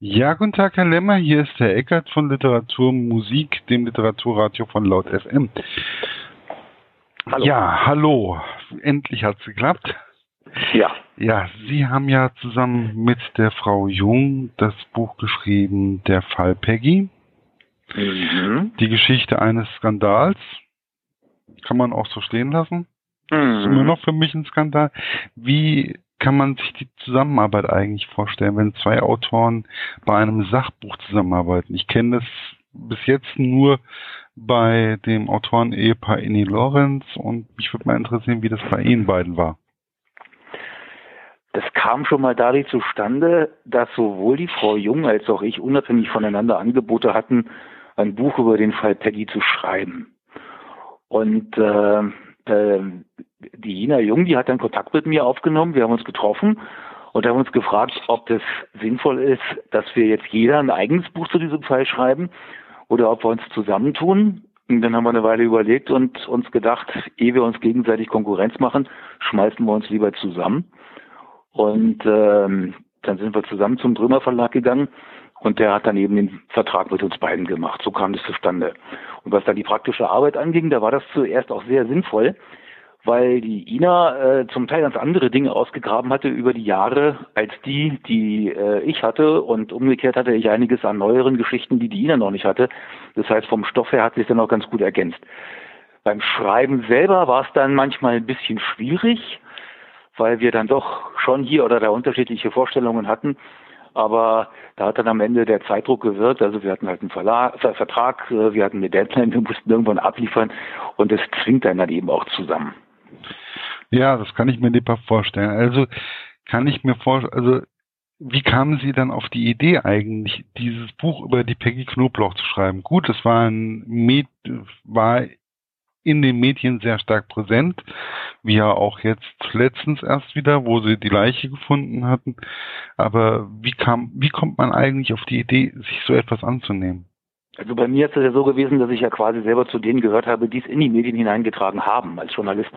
Ja, guten Tag, Herr Lemmer. Hier ist Herr Eckert von Literatur Musik, dem Literaturradio von Laut FM. Hallo. Ja, hallo. Endlich hat's geklappt. Ja. Ja, Sie haben ja zusammen mit der Frau Jung das Buch geschrieben, Der Fall Peggy. Mhm. Die Geschichte eines Skandals. Kann man auch so stehen lassen. Mhm. Ist immer noch für mich ein Skandal. Wie kann man sich die Zusammenarbeit eigentlich vorstellen, wenn zwei Autoren bei einem Sachbuch zusammenarbeiten? Ich kenne das bis jetzt nur bei dem Autoren-Ehepaar Inni Lorenz und mich würde mal interessieren, wie das bei Ihnen beiden war. Das kam schon mal dadurch zustande, dass sowohl die Frau Jung als auch ich unabhängig voneinander Angebote hatten, ein Buch über den Fall Peggy zu schreiben. Und äh, äh, die Ina Jung, die hat dann Kontakt mit mir aufgenommen. Wir haben uns getroffen und haben uns gefragt, ob das sinnvoll ist, dass wir jetzt jeder ein eigenes Buch zu diesem Fall schreiben oder ob wir uns zusammentun. Und dann haben wir eine Weile überlegt und uns gedacht, ehe wir uns gegenseitig Konkurrenz machen, schmeißen wir uns lieber zusammen. Und ähm, dann sind wir zusammen zum Drömer Verlag gegangen und der hat dann eben den Vertrag mit uns beiden gemacht. So kam das zustande. Und was dann die praktische Arbeit anging, da war das zuerst auch sehr sinnvoll, weil die Ina äh, zum Teil ganz andere Dinge ausgegraben hatte über die Jahre als die, die äh, ich hatte. Und umgekehrt hatte ich einiges an neueren Geschichten, die die Ina noch nicht hatte. Das heißt, vom Stoff her hat sich dann auch ganz gut ergänzt. Beim Schreiben selber war es dann manchmal ein bisschen schwierig, weil wir dann doch schon hier oder da unterschiedliche Vorstellungen hatten. Aber da hat dann am Ende der Zeitdruck gewirkt. Also wir hatten halt einen Verlag, Vertrag, äh, wir hatten eine Deadline, wir mussten irgendwann abliefern und das zwingt einen dann eben auch zusammen. Ja, das kann ich mir lieber vorstellen. Also kann ich mir vorstellen, also wie kamen Sie dann auf die Idee eigentlich, dieses Buch über die Peggy Knoblauch zu schreiben? Gut, es war ein Med war in den Medien sehr stark präsent, wie ja auch jetzt letztens erst wieder, wo sie die Leiche gefunden hatten. Aber wie kam, wie kommt man eigentlich auf die Idee, sich so etwas anzunehmen? Also bei mir ist es ja so gewesen, dass ich ja quasi selber zu denen gehört habe, die es in die Medien hineingetragen haben als Journalist.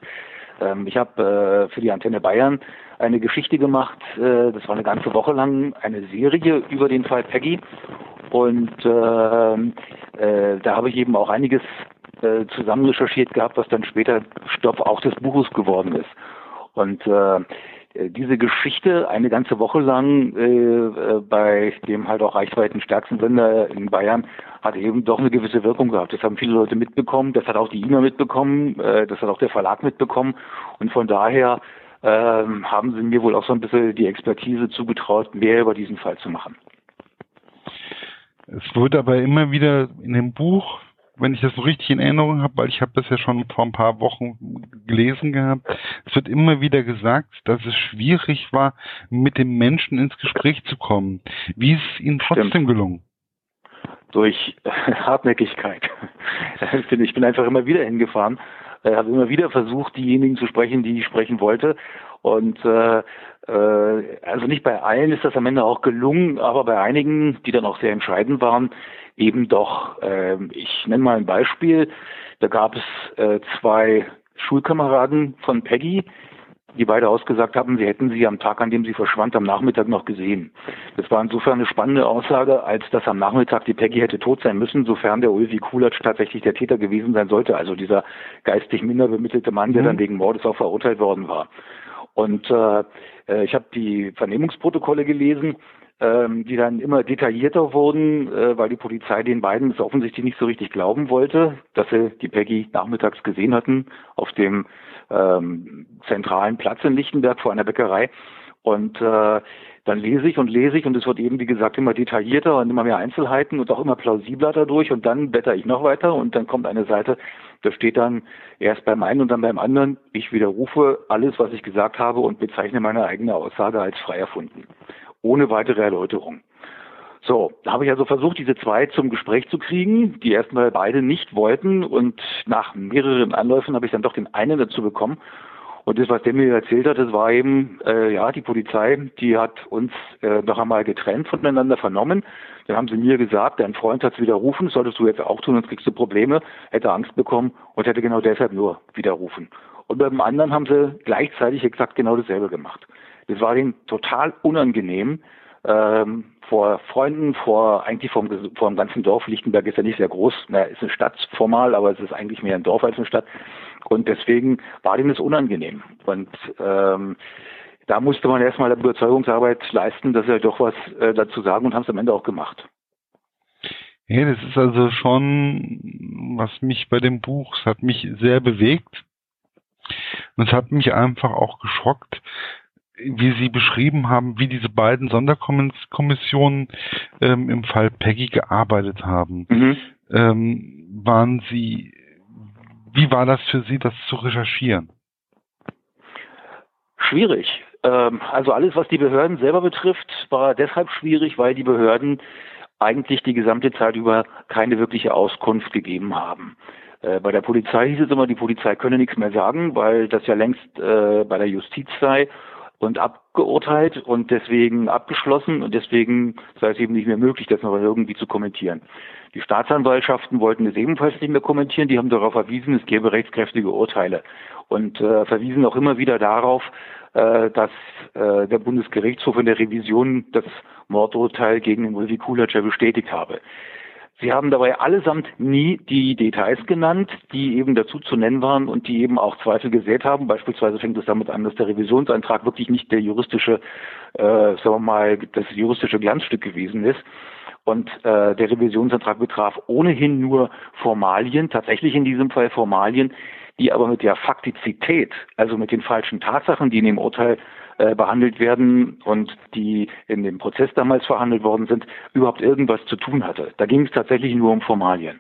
Ähm, ich habe äh, für die Antenne Bayern eine Geschichte gemacht, äh, das war eine ganze Woche lang eine Serie über den Fall Peggy. Und äh, äh, da habe ich eben auch einiges äh, zusammen recherchiert gehabt, was dann später Stoff auch des Buches geworden ist. Und äh, diese Geschichte eine ganze Woche lang äh, äh, bei dem halt auch reichweiten stärksten Sender in Bayern hat eben doch eine gewisse Wirkung gehabt. Das haben viele Leute mitbekommen, das hat auch die IMA mitbekommen, äh, das hat auch der Verlag mitbekommen und von daher äh, haben sie mir wohl auch so ein bisschen die Expertise zugetraut, mehr über diesen Fall zu machen. Es wurde aber immer wieder in dem Buch wenn ich das so richtig in Erinnerung habe, weil ich habe das ja schon vor ein paar Wochen gelesen gehabt, es wird immer wieder gesagt, dass es schwierig war, mit dem Menschen ins Gespräch zu kommen. Wie ist es Ihnen trotzdem Stimmt. gelungen? Durch Hartnäckigkeit. Ich bin einfach immer wieder hingefahren, äh, habe immer wieder versucht, diejenigen zu sprechen, die ich sprechen wollte. Und äh, äh, also nicht bei allen ist das am Ende auch gelungen, aber bei einigen, die dann auch sehr entscheidend waren, eben doch. Äh, ich nenne mal ein Beispiel. Da gab es äh, zwei Schulkameraden von Peggy, die beide ausgesagt haben, sie hätten sie am Tag, an dem sie verschwand, am Nachmittag noch gesehen. Das war insofern eine spannende Aussage, als dass am Nachmittag die Peggy hätte tot sein müssen, sofern der Ulvi Kulatsch tatsächlich der Täter gewesen sein sollte, also dieser geistig minder bemittelte Mann, der mhm. dann wegen Mordes auch verurteilt worden war. Und äh, äh ich habe die Vernehmungsprotokolle gelesen ähm, die dann immer detaillierter wurden, äh, weil die Polizei den beiden es offensichtlich nicht so richtig glauben wollte, dass sie die Peggy nachmittags gesehen hatten auf dem ähm, zentralen Platz in Lichtenberg vor einer Bäckerei. Und äh, dann lese ich und lese ich und es wird eben, wie gesagt, immer detaillierter und immer mehr Einzelheiten und auch immer plausibler dadurch und dann blätter ich noch weiter und dann kommt eine Seite, da steht dann erst beim einen und dann beim anderen, ich widerrufe alles, was ich gesagt habe und bezeichne meine eigene Aussage als frei erfunden ohne weitere Erläuterung. So, da habe ich also versucht, diese zwei zum Gespräch zu kriegen, die erstmal beide nicht wollten und nach mehreren Anläufen habe ich dann doch den einen dazu bekommen. Und das, was der mir erzählt hat, das war eben, äh, ja, die Polizei, die hat uns äh, noch einmal getrennt voneinander vernommen. Dann haben sie mir gesagt, dein Freund hat es widerrufen, solltest du jetzt auch tun, sonst kriegst du Probleme, hätte Angst bekommen und hätte genau deshalb nur widerrufen. Und beim anderen haben sie gleichzeitig exakt genau dasselbe gemacht. Das war denen total unangenehm, ähm, vor Freunden, vor eigentlich vom, vor dem ganzen Dorf. Lichtenberg ist ja nicht sehr groß, na, ist eine Stadt formal, aber es ist eigentlich mehr ein Dorf als eine Stadt. Und deswegen war dem das unangenehm. Und ähm, da musste man erstmal Überzeugungsarbeit leisten, dass er doch was äh, dazu sagen und haben es am Ende auch gemacht. Ja, das ist also schon, was mich bei dem Buch, es hat mich sehr bewegt. Und es hat mich einfach auch geschockt, wie Sie beschrieben haben, wie diese beiden Sonderkommissionen ähm, im Fall Peggy gearbeitet haben. Mhm. Ähm, waren Sie, wie war das für Sie, das zu recherchieren? Schwierig. Ähm, also alles, was die Behörden selber betrifft, war deshalb schwierig, weil die Behörden eigentlich die gesamte Zeit über keine wirkliche Auskunft gegeben haben. Äh, bei der Polizei hieß es immer, die Polizei könne nichts mehr sagen, weil das ja längst äh, bei der Justiz sei und abgeurteilt und deswegen abgeschlossen und deswegen sei es eben nicht mehr möglich, das noch irgendwie zu kommentieren. Die Staatsanwaltschaften wollten es ebenfalls nicht mehr kommentieren, die haben darauf verwiesen, es gäbe rechtskräftige Urteile und äh, verwiesen auch immer wieder darauf, äh, dass äh, der Bundesgerichtshof in der Revision das Mordurteil gegen den Ulvi Kulacher bestätigt habe. Sie haben dabei allesamt nie die Details genannt, die eben dazu zu nennen waren und die eben auch Zweifel gesät haben. Beispielsweise fängt es damit an, dass der Revisionsantrag wirklich nicht der juristische, äh, sagen wir mal, das juristische Glanzstück gewesen ist. Und äh, der Revisionsantrag betraf ohnehin nur Formalien, tatsächlich in diesem Fall Formalien, die aber mit der Faktizität, also mit den falschen Tatsachen, die in dem Urteil äh, behandelt werden und die in dem Prozess damals verhandelt worden sind, überhaupt irgendwas zu tun hatte. Da ging es tatsächlich nur um Formalien.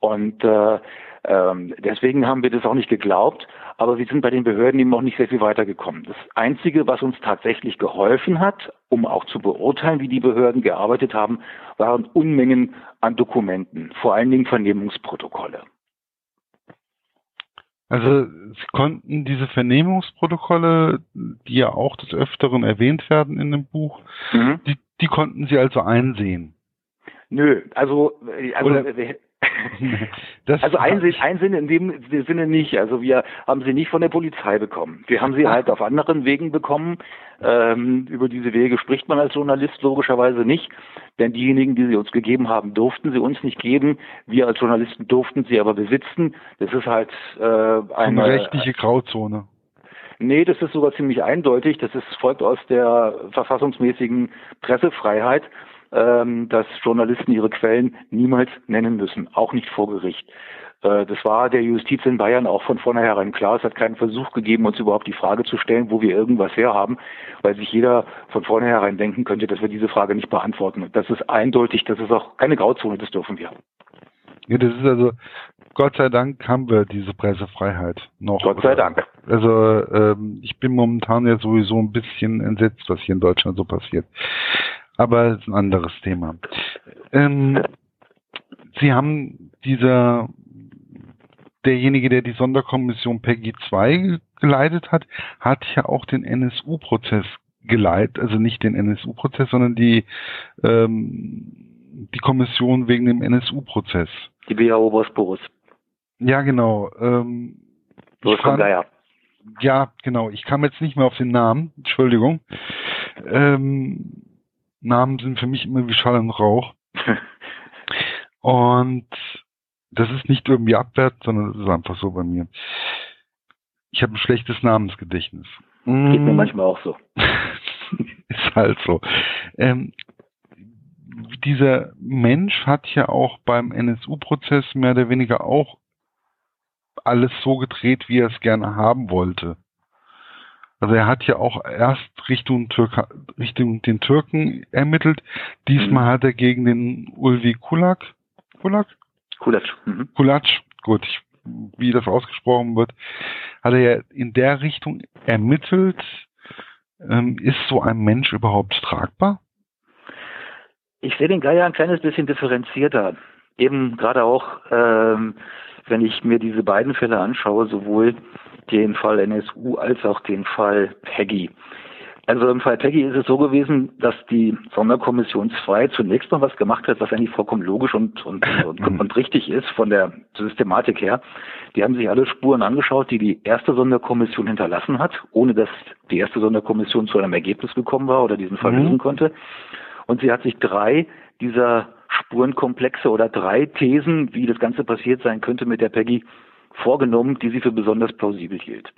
Und äh, ähm, deswegen haben wir das auch nicht geglaubt, aber wir sind bei den Behörden eben auch nicht sehr viel weitergekommen. Das Einzige, was uns tatsächlich geholfen hat, um auch zu beurteilen, wie die Behörden gearbeitet haben, waren Unmengen an Dokumenten, vor allen Dingen Vernehmungsprotokolle. Also Sie konnten diese Vernehmungsprotokolle, die ja auch des Öfteren erwähnt werden in dem Buch, mhm. die, die konnten Sie also einsehen. Nö, also, also Oder, also einsehen, einsehen in dem Sinne nicht. Also wir haben sie nicht von der Polizei bekommen. Wir haben sie halt auf anderen Wegen bekommen. Ähm, über diese Wege spricht man als Journalist logischerweise nicht, denn diejenigen, die sie uns gegeben haben, durften sie uns nicht geben. Wir als Journalisten durften sie aber besitzen. Das ist halt äh, eine, eine rechtliche Grauzone. Nee, das ist sogar ziemlich eindeutig. Das ist, folgt aus der verfassungsmäßigen Pressefreiheit ähm, dass Journalisten ihre Quellen niemals nennen müssen, auch nicht vor Gericht. Äh, das war der Justiz in Bayern auch von vornherein klar. Es hat keinen Versuch gegeben, uns überhaupt die Frage zu stellen, wo wir irgendwas herhaben, weil sich jeder von vornherein denken könnte, dass wir diese Frage nicht beantworten. Das ist eindeutig, das ist auch keine Grauzone, das dürfen wir. Ja, das ist also, Gott sei Dank haben wir diese Pressefreiheit noch. Gott sei Dank. Also ähm, ich bin momentan ja sowieso ein bisschen entsetzt, was hier in Deutschland so passiert aber das ist ein anderes Thema. Ähm, Sie haben dieser, derjenige, der die Sonderkommission Peggy 2 geleitet hat, hat ja auch den NSU-Prozess geleitet, also nicht den NSU-Prozess, sondern die, ähm, die Kommission wegen dem NSU-Prozess. Die BAO Bosporus. Ja, genau. Ähm, Wolfgang Geier. Ja, genau. Ich kam jetzt nicht mehr auf den Namen. Entschuldigung. Ähm, Namen sind für mich immer wie Schall und Rauch. und das ist nicht irgendwie abwertend, sondern das ist einfach so bei mir. Ich habe ein schlechtes Namensgedächtnis. Geht mir mm. manchmal auch so. ist halt so. Ähm, dieser Mensch hat ja auch beim NSU-Prozess mehr oder weniger auch alles so gedreht, wie er es gerne haben wollte. Also er hat ja auch erst Richtung, Türka, Richtung den Türken ermittelt. Diesmal mhm. hat er gegen den Ulvi Kulak, Kulak? Kulac. Mhm. Kulac, gut, ich, wie das ausgesprochen wird, hat er ja in der Richtung ermittelt. Ähm, ist so ein Mensch überhaupt tragbar? Ich sehe den Geier ein kleines bisschen differenzierter. Eben gerade auch, ähm, wenn ich mir diese beiden Fälle anschaue, sowohl den Fall NSU als auch den Fall Peggy. Also im Fall Peggy ist es so gewesen, dass die Sonderkommission 2 zunächst noch was gemacht hat, was eigentlich vollkommen logisch und, und, und, und richtig ist von der Systematik her. Die haben sich alle Spuren angeschaut, die die erste Sonderkommission hinterlassen hat, ohne dass die erste Sonderkommission zu einem Ergebnis gekommen war oder diesen Fall mhm. lösen konnte. Und sie hat sich drei dieser Spurenkomplexe oder drei Thesen, wie das Ganze passiert sein könnte mit der Peggy, vorgenommen, die sie für besonders plausibel hielt.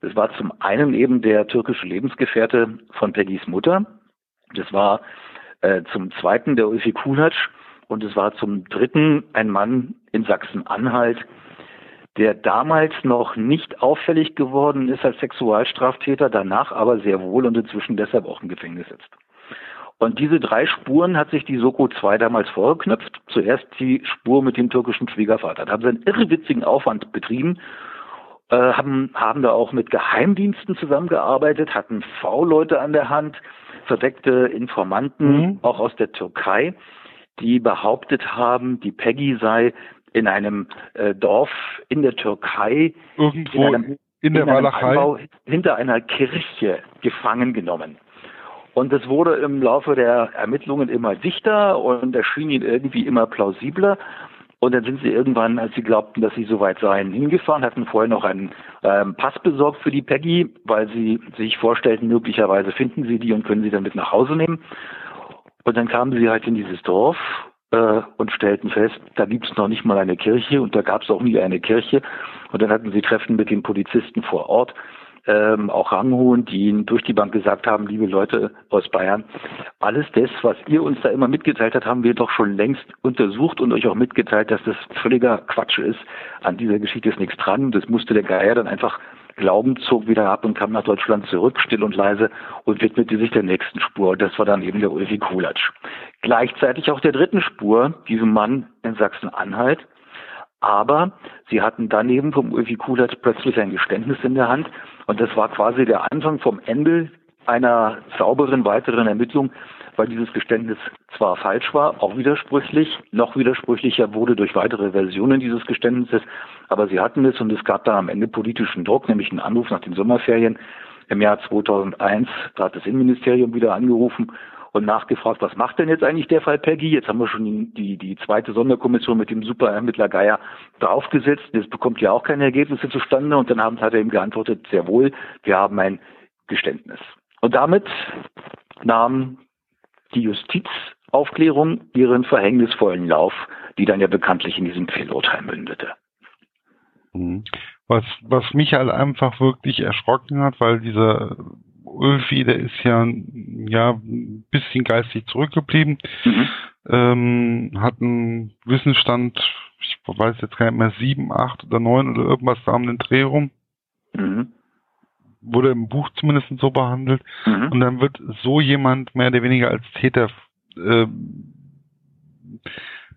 Das war zum einen eben der türkische Lebensgefährte von Peggys Mutter. Das war äh, zum zweiten der Ulfi Kulac und es war zum dritten ein Mann in Sachsen-Anhalt, der damals noch nicht auffällig geworden ist als Sexualstraftäter, danach aber sehr wohl und inzwischen deshalb auch im Gefängnis sitzt. Und diese drei Spuren hat sich die Soko 2 damals vorgeknüpft. Zuerst die Spur mit dem türkischen Schwiegervater. Da haben sie einen irrewitzigen Aufwand betrieben, äh, haben, haben da auch mit Geheimdiensten zusammengearbeitet, hatten V-Leute an der Hand, verdeckte Informanten, mhm. auch aus der Türkei, die behauptet haben, die Peggy sei in einem äh, Dorf in der Türkei irgendwo in, einem, in der in Walachei hinter einer Kirche gefangen genommen. Und es wurde im Laufe der Ermittlungen immer dichter und erschien ihnen irgendwie immer plausibler. Und dann sind sie irgendwann, als sie glaubten, dass sie soweit seien, hingefahren, hatten vorher noch einen ähm, Pass besorgt für die Peggy, weil sie sich vorstellten, möglicherweise finden sie die und können sie dann mit nach Hause nehmen. Und dann kamen sie halt in dieses Dorf äh, und stellten fest, da gibt es noch nicht mal eine Kirche und da gab es auch nie eine Kirche. Und dann hatten sie Treffen mit den Polizisten vor Ort ähm, auch Ranghohen, die durch die Bank gesagt haben, liebe Leute aus Bayern, alles das, was ihr uns da immer mitgeteilt habt, haben wir doch schon längst untersucht und euch auch mitgeteilt, dass das völliger Quatsch ist. An dieser Geschichte ist nichts dran. Das musste der Geier dann einfach glauben, zog wieder ab und kam nach Deutschland zurück, still und leise und widmete sich der nächsten Spur. Das war dann eben der Ulfi Kulatsch. Gleichzeitig auch der dritten Spur, diesem Mann in Sachsen-Anhalt, aber sie hatten daneben vom Ulfi Kulat plötzlich ein Geständnis in der Hand. Und das war quasi der Anfang vom Ende einer sauberen weiteren Ermittlung, weil dieses Geständnis zwar falsch war, auch widersprüchlich, noch widersprüchlicher wurde durch weitere Versionen dieses Geständnisses, aber sie hatten es und es gab dann am Ende politischen Druck, nämlich einen Anruf nach den Sommerferien. Im Jahr 2001, da hat das Innenministerium wieder angerufen und nachgefragt, was macht denn jetzt eigentlich der Fall Peggy? Jetzt haben wir schon die, die zweite Sonderkommission mit dem Superermittler Geier draufgesetzt. Jetzt bekommt ja auch keine Ergebnisse zustande. Und dann haben, hat er ihm geantwortet, sehr wohl, wir haben ein Geständnis. Und damit nahm die Justizaufklärung ihren verhängnisvollen Lauf, die dann ja bekanntlich in diesem Fehlurteil mündete. Mhm. Was, was mich halt einfach wirklich erschrocken hat, weil dieser Ulfi, der ist ja, ja ein bisschen geistig zurückgeblieben, mhm. ähm, hat einen Wissensstand, ich weiß jetzt gar nicht mehr, sieben, acht oder neun oder irgendwas da um den Dreh rum. Mhm. Wurde im Buch zumindest so behandelt. Mhm. Und dann wird so jemand mehr oder weniger als Täter äh,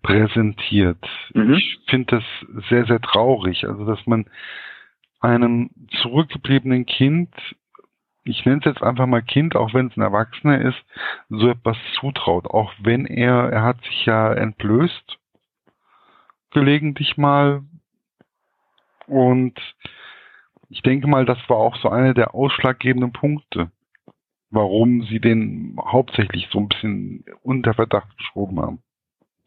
präsentiert. Mhm. Ich finde das sehr, sehr traurig. Also, dass man einem zurückgebliebenen Kind ich nenne es jetzt einfach mal Kind, auch wenn es ein Erwachsener ist, so etwas zutraut. Auch wenn er, er hat sich ja entblößt, gelegentlich mal. Und ich denke mal, das war auch so einer der ausschlaggebenden Punkte, warum sie den hauptsächlich so ein bisschen unter Verdacht geschoben haben.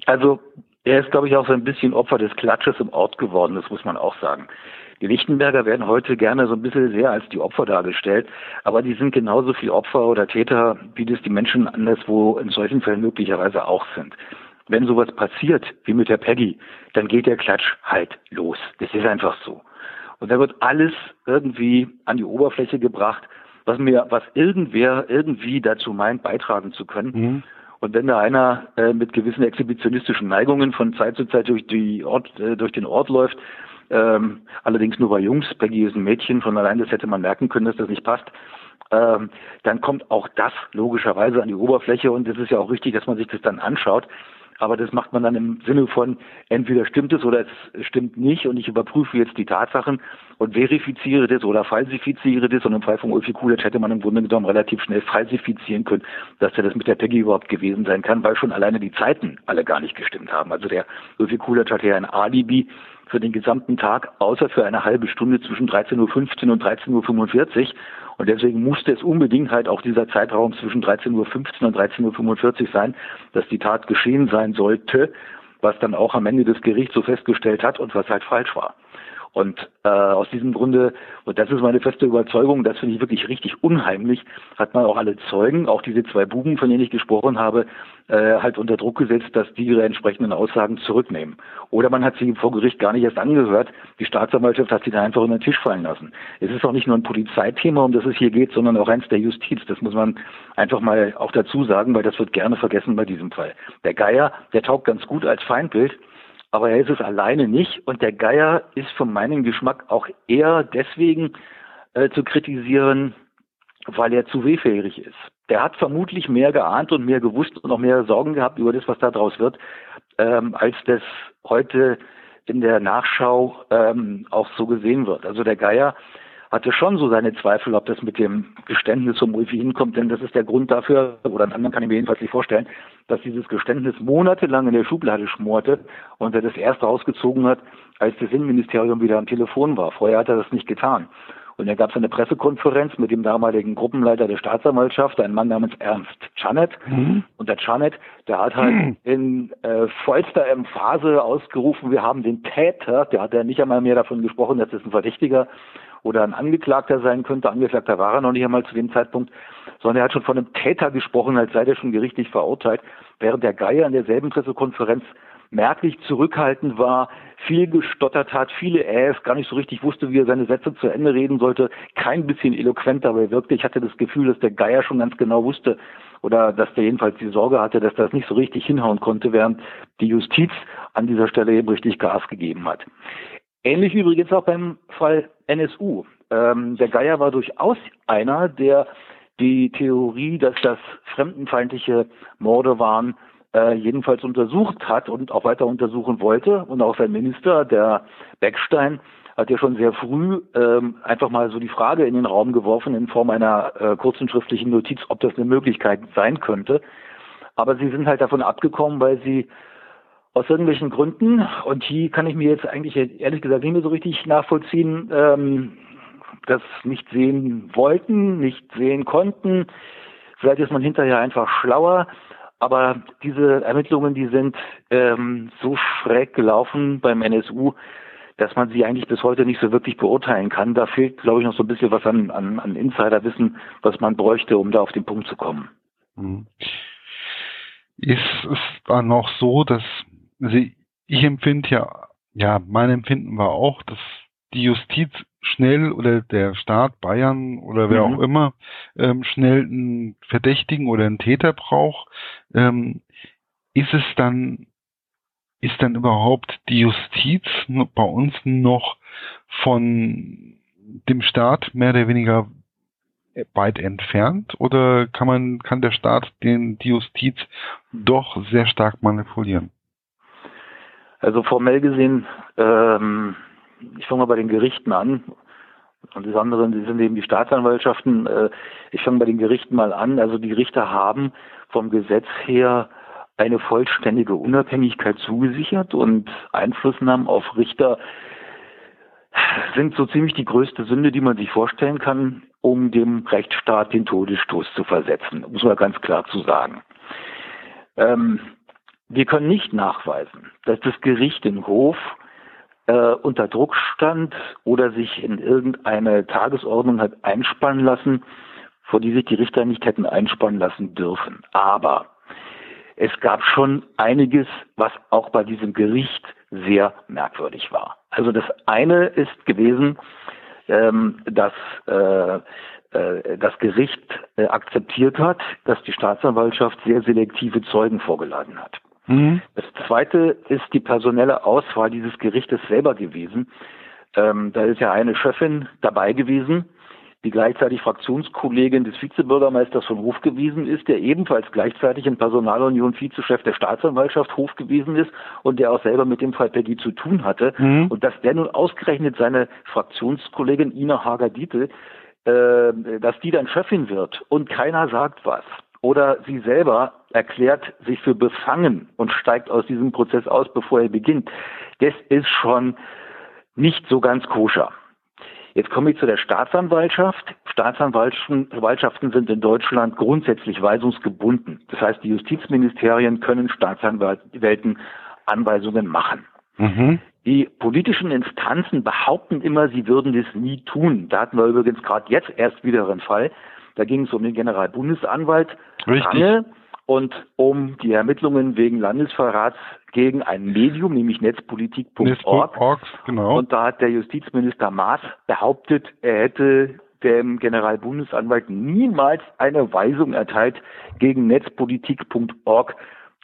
Also er ist, glaube ich, auch so ein bisschen Opfer des Klatsches im Ort geworden, das muss man auch sagen. Die Lichtenberger werden heute gerne so ein bisschen sehr als die Opfer dargestellt, aber die sind genauso viel Opfer oder Täter, wie das die Menschen anderswo in solchen Fällen möglicherweise auch sind. Wenn sowas passiert, wie mit der Peggy, dann geht der Klatsch halt los. Das ist einfach so. Und da wird alles irgendwie an die Oberfläche gebracht, was mir, was irgendwer irgendwie dazu meint, beitragen zu können. Mhm. Und wenn da einer äh, mit gewissen exhibitionistischen Neigungen von Zeit zu Zeit durch, die Ort, äh, durch den Ort läuft ähm, allerdings nur bei Jungs. Peggy ist ein Mädchen, von allein das hätte man merken können, dass das nicht passt. Ähm, dann kommt auch das logischerweise an die Oberfläche und es ist ja auch richtig, dass man sich das dann anschaut. Aber das macht man dann im Sinne von, entweder stimmt es oder es stimmt nicht und ich überprüfe jetzt die Tatsachen und verifiziere das oder falsifiziere das. Und im Fall von Ulfi Kulic hätte man im Grunde genommen relativ schnell falsifizieren können, dass er das mit der Peggy überhaupt gewesen sein kann, weil schon alleine die Zeiten alle gar nicht gestimmt haben. Also der Ulfi Kulic hatte ja ein Alibi, für den gesamten Tag, außer für eine halbe Stunde zwischen 13.15 Uhr und 13.45 Uhr. Und deswegen musste es unbedingt halt auch dieser Zeitraum zwischen 13.15 Uhr und 13.45 Uhr sein, dass die Tat geschehen sein sollte, was dann auch am Ende des Gerichts so festgestellt hat und was halt falsch war. Und äh, aus diesem Grunde, und das ist meine feste Überzeugung, das finde ich wirklich richtig unheimlich, hat man auch alle Zeugen, auch diese zwei Buben, von denen ich gesprochen habe, äh, halt unter Druck gesetzt, dass die ihre entsprechenden Aussagen zurücknehmen. Oder man hat sie vor Gericht gar nicht erst angehört. Die Staatsanwaltschaft hat sie da einfach unter den Tisch fallen lassen. Es ist auch nicht nur ein Polizeithema, um das es hier geht, sondern auch eins der Justiz. Das muss man einfach mal auch dazu sagen, weil das wird gerne vergessen bei diesem Fall. Der Geier, der taugt ganz gut als Feindbild, aber er ist es alleine nicht. Und der Geier ist von meinem Geschmack auch eher deswegen äh, zu kritisieren, weil er zu wehfähig ist. Der hat vermutlich mehr geahnt und mehr gewusst und noch mehr Sorgen gehabt über das, was da draus wird, ähm, als das heute in der Nachschau ähm, auch so gesehen wird. Also der Geier hatte schon so seine Zweifel, ob das mit dem Geständnis zum Ulfi hinkommt, denn das ist der Grund dafür, oder einen anderen kann ich mir jedenfalls nicht vorstellen, dass dieses Geständnis monatelang in der Schublade schmorte und er das erst rausgezogen hat, als das Innenministerium wieder am Telefon war. Vorher hat er das nicht getan. Und dann gab es eine Pressekonferenz mit dem damaligen Gruppenleiter der Staatsanwaltschaft, ein Mann namens Ernst Chanet. Mhm. Und der Chanet, der hat halt mhm. in äh, vollster Emphase ausgerufen, wir haben den Täter, der hat ja nicht einmal mehr davon gesprochen, dass es ein Verdächtiger oder ein Angeklagter sein könnte. Angeklagter war er noch nicht einmal zu dem Zeitpunkt, sondern er hat schon von einem Täter gesprochen, als sei der schon gerichtlich verurteilt, während der Geier in derselben Pressekonferenz merklich zurückhaltend war, viel gestottert hat, viele Äs, gar nicht so richtig wusste, wie er seine Sätze zu Ende reden sollte, kein bisschen eloquent dabei wirkte. Ich hatte das Gefühl, dass der Geier schon ganz genau wusste oder dass der jedenfalls die Sorge hatte, dass das nicht so richtig hinhauen konnte, während die Justiz an dieser Stelle eben richtig Gas gegeben hat. Ähnlich übrigens auch beim Fall NSU. Ähm, der Geier war durchaus einer, der die Theorie, dass das fremdenfeindliche Morde waren, äh, jedenfalls untersucht hat und auch weiter untersuchen wollte. Und auch sein Minister, der Beckstein, hat ja schon sehr früh ähm, einfach mal so die Frage in den Raum geworfen in Form einer äh, kurzen schriftlichen Notiz, ob das eine Möglichkeit sein könnte. Aber sie sind halt davon abgekommen, weil sie aus irgendwelchen Gründen, und die kann ich mir jetzt eigentlich ehrlich gesagt nicht mehr so richtig nachvollziehen, ähm, das nicht sehen wollten, nicht sehen konnten. Vielleicht ist man hinterher einfach schlauer, aber diese Ermittlungen, die sind ähm, so schräg gelaufen beim NSU, dass man sie eigentlich bis heute nicht so wirklich beurteilen kann. Da fehlt, glaube ich, noch so ein bisschen was an, an, an Insiderwissen, was man bräuchte, um da auf den Punkt zu kommen. Mhm. Ist es dann noch so, dass also ich empfinde ja, ja, mein Empfinden war auch, dass die Justiz schnell oder der Staat Bayern oder wer mhm. auch immer ähm, schnell einen Verdächtigen oder einen Täter braucht, ähm, ist es dann ist dann überhaupt die Justiz bei uns noch von dem Staat mehr oder weniger weit entfernt oder kann man kann der Staat den die Justiz doch sehr stark manipulieren? Also formell gesehen, ähm, ich fange mal bei den Gerichten an. Und das andere, die sind eben die Staatsanwaltschaften. Äh, ich fange bei den Gerichten mal an. Also die Richter haben vom Gesetz her eine vollständige Unabhängigkeit zugesichert und Einflussnahmen auf Richter sind so ziemlich die größte Sünde, die man sich vorstellen kann, um dem Rechtsstaat den Todesstoß zu versetzen, muss man ganz klar zu sagen. Ähm, wir können nicht nachweisen, dass das Gericht in Hof äh, unter Druck stand oder sich in irgendeine Tagesordnung hat einspannen lassen, vor die sich die Richter nicht hätten einspannen lassen dürfen. Aber es gab schon einiges, was auch bei diesem Gericht sehr merkwürdig war. Also das eine ist gewesen, ähm, dass äh, äh, das Gericht äh, akzeptiert hat, dass die Staatsanwaltschaft sehr selektive Zeugen vorgeladen hat. Mhm. Das zweite ist die personelle Auswahl dieses Gerichtes selber gewesen. Ähm, da ist ja eine Chefin dabei gewesen, die gleichzeitig Fraktionskollegin des Vizebürgermeisters von Hof gewesen ist, der ebenfalls gleichzeitig in Personalunion Vizechef der Staatsanwaltschaft Hof gewesen ist und der auch selber mit dem Fall Peggy zu tun hatte. Mhm. Und dass der nun ausgerechnet seine Fraktionskollegin Ina Hager-Dietel, äh, dass die dann Chefin wird und keiner sagt was oder sie selber erklärt sich für befangen und steigt aus diesem Prozess aus, bevor er beginnt. Das ist schon nicht so ganz koscher. Jetzt komme ich zu der Staatsanwaltschaft. Staatsanwaltschaften sind in Deutschland grundsätzlich weisungsgebunden. Das heißt, die Justizministerien können Staatsanwälten Anweisungen machen. Mhm. Die politischen Instanzen behaupten immer, sie würden das nie tun. Da hatten wir übrigens gerade jetzt erst wieder einen Fall. Da ging es um den Generalbundesanwalt Range und um die Ermittlungen wegen Landesverrats gegen ein Medium, nämlich netzpolitik.org. Genau. Und da hat der Justizminister Maas behauptet, er hätte dem Generalbundesanwalt niemals eine Weisung erteilt, gegen netzpolitik.org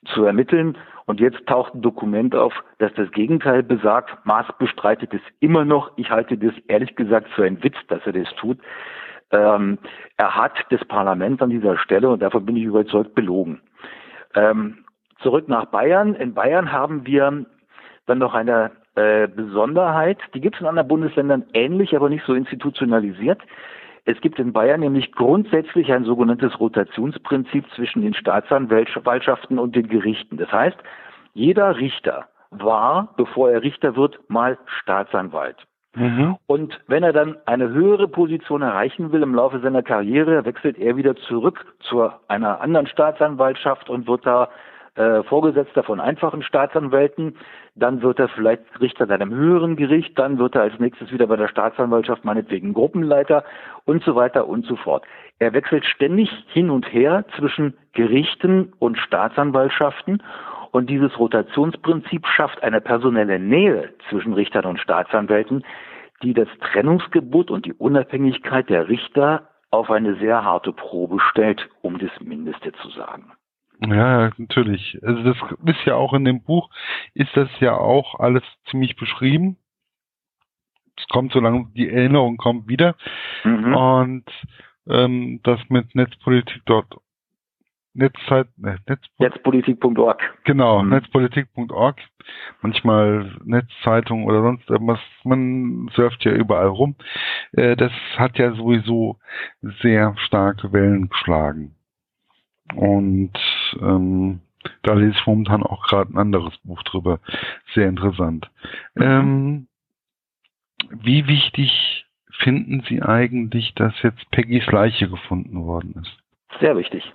zu ermitteln. Und jetzt taucht ein Dokument auf, das das Gegenteil besagt. Maas bestreitet es immer noch. Ich halte das ehrlich gesagt für einen Witz, dass er das tut. Ähm, er hat das Parlament an dieser Stelle, und davon bin ich überzeugt, belogen. Ähm, zurück nach Bayern. In Bayern haben wir dann noch eine äh, Besonderheit, die gibt es in anderen Bundesländern ähnlich, aber nicht so institutionalisiert. Es gibt in Bayern nämlich grundsätzlich ein sogenanntes Rotationsprinzip zwischen den Staatsanwaltschaften und den Gerichten. Das heißt, jeder Richter war, bevor er Richter wird, mal Staatsanwalt. Mhm. Und wenn er dann eine höhere Position erreichen will im Laufe seiner Karriere, wechselt er wieder zurück zu einer anderen Staatsanwaltschaft und wird da äh, Vorgesetzter von einfachen Staatsanwälten, dann wird er vielleicht Richter in einem höheren Gericht, dann wird er als nächstes wieder bei der Staatsanwaltschaft meinetwegen Gruppenleiter und so weiter und so fort. Er wechselt ständig hin und her zwischen Gerichten und Staatsanwaltschaften und dieses Rotationsprinzip schafft eine personelle Nähe zwischen Richtern und Staatsanwälten, die das Trennungsgebot und die Unabhängigkeit der Richter auf eine sehr harte Probe stellt, um das Mindeste zu sagen. Ja, natürlich. Also das ist ja auch in dem Buch, ist das ja auch alles ziemlich beschrieben. Es kommt, solange die Erinnerung kommt, wieder. Mhm. Und ähm, das mit Netzpolitik dort Netzzeit, ne, Netzpolitik.org. Genau, mhm. Netzpolitik.org. Manchmal Netzzeitung oder sonst irgendwas. Man surft ja überall rum. Äh, das hat ja sowieso sehr starke Wellen geschlagen. Und ähm, da lese ich momentan auch gerade ein anderes Buch drüber. Sehr interessant. Mhm. Ähm, wie wichtig finden Sie eigentlich, dass jetzt Peggys Leiche gefunden worden ist? Sehr wichtig.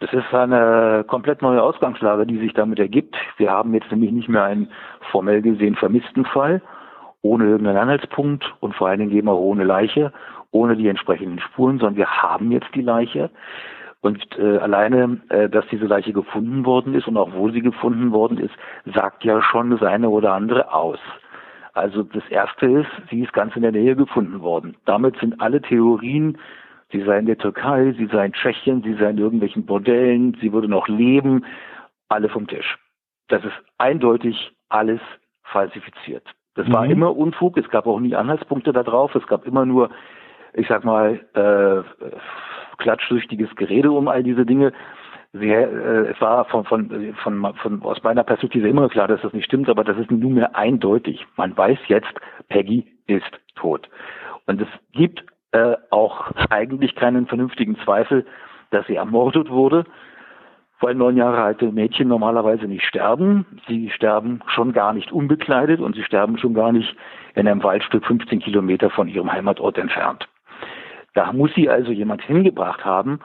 Das ist eine komplett neue Ausgangslage, die sich damit ergibt. Wir haben jetzt nämlich nicht mehr einen formell gesehen vermissten Fall, ohne irgendeinen Anhaltspunkt und vor allen Dingen eben auch ohne Leiche, ohne die entsprechenden Spuren, sondern wir haben jetzt die Leiche. Und äh, alleine, äh, dass diese Leiche gefunden worden ist und auch wo sie gefunden worden ist, sagt ja schon das eine oder andere aus. Also das Erste ist, sie ist ganz in der Nähe gefunden worden. Damit sind alle Theorien, sie sei in der Türkei, sie sei in Tschechien, sie sei in irgendwelchen Bordellen, sie würde noch leben, alle vom Tisch. Das ist eindeutig alles falsifiziert. Das mhm. war immer Unfug, es gab auch nie Anhaltspunkte darauf, es gab immer nur, ich sag mal, äh, klatschsüchtiges Gerede um all diese Dinge. Sie, äh, es war von, von, von, von, aus meiner Perspektive immer klar, dass das nicht stimmt, aber das ist nunmehr eindeutig. Man weiß jetzt, Peggy ist tot. Und es gibt äh, auch eigentlich keinen vernünftigen Zweifel, dass sie ermordet wurde, weil neun Jahre alte Mädchen normalerweise nicht sterben. Sie sterben schon gar nicht unbekleidet und sie sterben schon gar nicht in einem Waldstück 15 Kilometer von ihrem Heimatort entfernt. Da muss sie also jemand hingebracht haben.